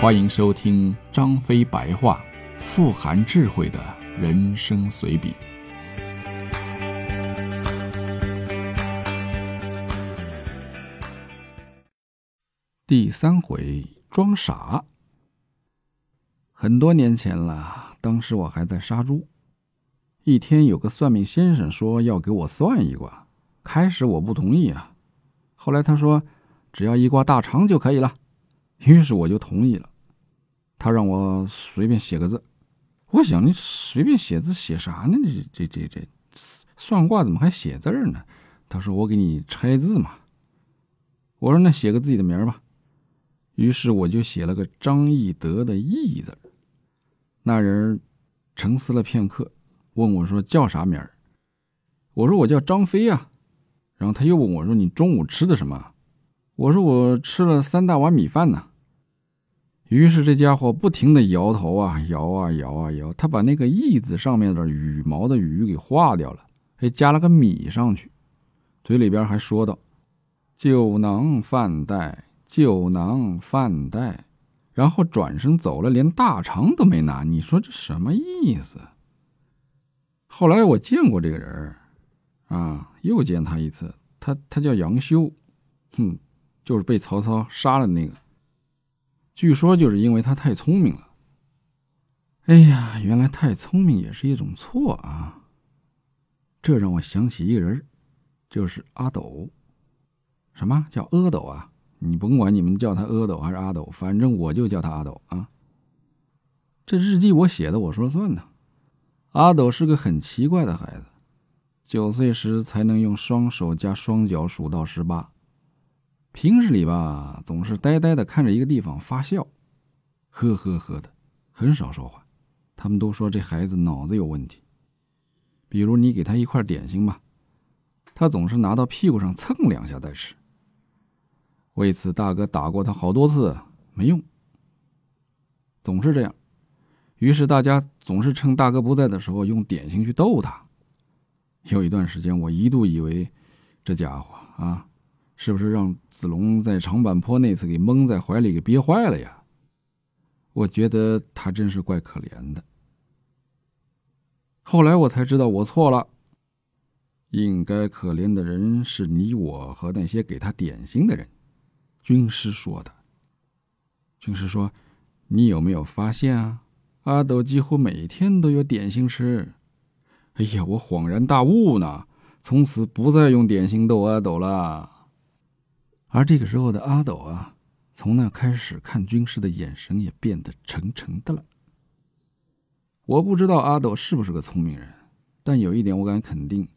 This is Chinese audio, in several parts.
欢迎收听张飞白话，富含智慧的人生随笔。第三回装傻。很多年前了，当时我还在杀猪。一天，有个算命先生说要给我算一卦。开始我不同意啊，后来他说只要一卦大肠就可以了，于是我就同意了。他让我随便写个字，我想你随便写字写啥呢？这这这这算卦怎么还写字呢？他说我给你拆字嘛。我说那写个自己的名吧。于是我就写了个张翼德的翼字。那人沉思了片刻，问我说叫啥名儿？我说我叫张飞呀。然后他又问我说你中午吃的什么？我说我吃了三大碗米饭呢。于是这家伙不停的摇头啊，摇啊摇啊摇，他把那个“翼”子上面的羽毛的“羽”给划掉了，还加了个“米”上去，嘴里边还说道：“酒囊饭袋，酒囊饭袋。”然后转身走了，连大肠都没拿。你说这什么意思？后来我见过这个人啊，又见他一次，他他叫杨修，哼，就是被曹操杀了那个。据说就是因为他太聪明了。哎呀，原来太聪明也是一种错啊！这让我想起一个人，就是阿斗。什么叫阿斗啊？你甭管你们叫他阿斗还是阿斗，反正我就叫他阿斗啊。这日记我写的，我说了算呢。阿斗是个很奇怪的孩子，九岁时才能用双手加双脚数到十八。平日里吧，总是呆呆的看着一个地方发笑，呵呵呵的，很少说话。他们都说这孩子脑子有问题。比如你给他一块点心吧，他总是拿到屁股上蹭两下再吃。为此，大哥打过他好多次，没用，总是这样。于是大家总是趁大哥不在的时候用点心去逗他。有一段时间，我一度以为这家伙啊。是不是让子龙在长坂坡那次给蒙在怀里给憋坏了呀？我觉得他真是怪可怜的。后来我才知道我错了，应该可怜的人是你我和那些给他点心的人。军师说的。军师说：“你有没有发现啊？阿斗几乎每天都有点心吃。”哎呀，我恍然大悟呢，从此不再用点心逗阿斗了。而这个时候的阿斗啊，从那开始看军师的眼神也变得沉沉的了。我不知道阿斗是不是个聪明人，但有一点我敢肯定，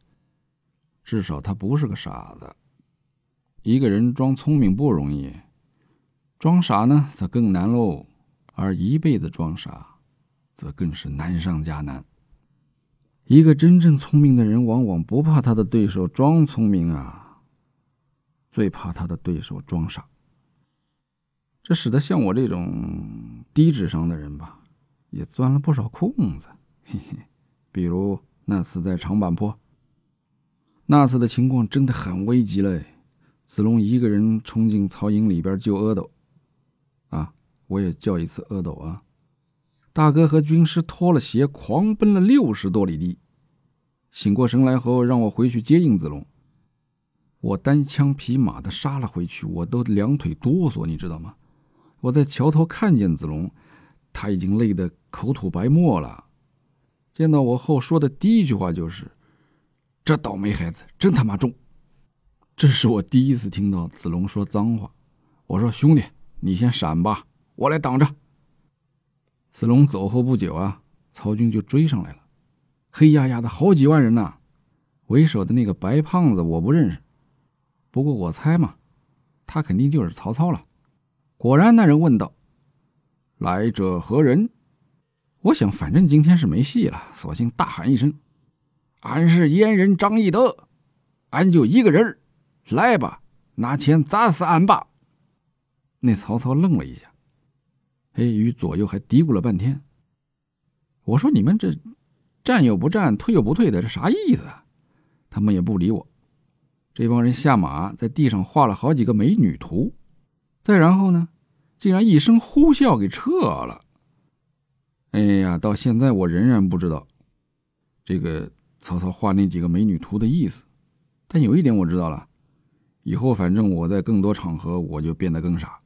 至少他不是个傻子。一个人装聪明不容易，装傻呢则更难喽。而一辈子装傻，则更是难上加难。一个真正聪明的人，往往不怕他的对手装聪明啊。最怕他的对手装傻，这使得像我这种低智商的人吧，也钻了不少空子。嘿嘿，比如那次在长坂坡，那次的情况真的很危急嘞。子龙一个人冲进曹营里边救阿斗，啊，我也叫一次阿斗啊。大哥和军师脱了鞋，狂奔了六十多里地，醒过神来后，让我回去接应子龙。我单枪匹马的杀了回去，我都两腿哆嗦，你知道吗？我在桥头看见子龙，他已经累得口吐白沫了。见到我后，说的第一句话就是：“这倒霉孩子真他妈重。”这是我第一次听到子龙说脏话。我说：“兄弟，你先闪吧，我来挡着。”子龙走后不久啊，曹军就追上来了，黑压压的好几万人呐。为首的那个白胖子我不认识。不过我猜嘛，他肯定就是曹操了。果然，那人问道：“来者何人？”我想，反正今天是没戏了，索性大喊一声：“俺是阉人张翼德，俺就一个人来吧，拿钱砸死俺吧！”那曹操愣了一下，哎，与左右还嘀咕了半天。我说：“你们这战又不战，退又不退的，这啥意思？”啊？他们也不理我。这帮人下马，在地上画了好几个美女图，再然后呢，竟然一声呼啸给撤了。哎呀，到现在我仍然不知道这个曹操画那几个美女图的意思。但有一点我知道了，以后反正我在更多场合我就变得更傻。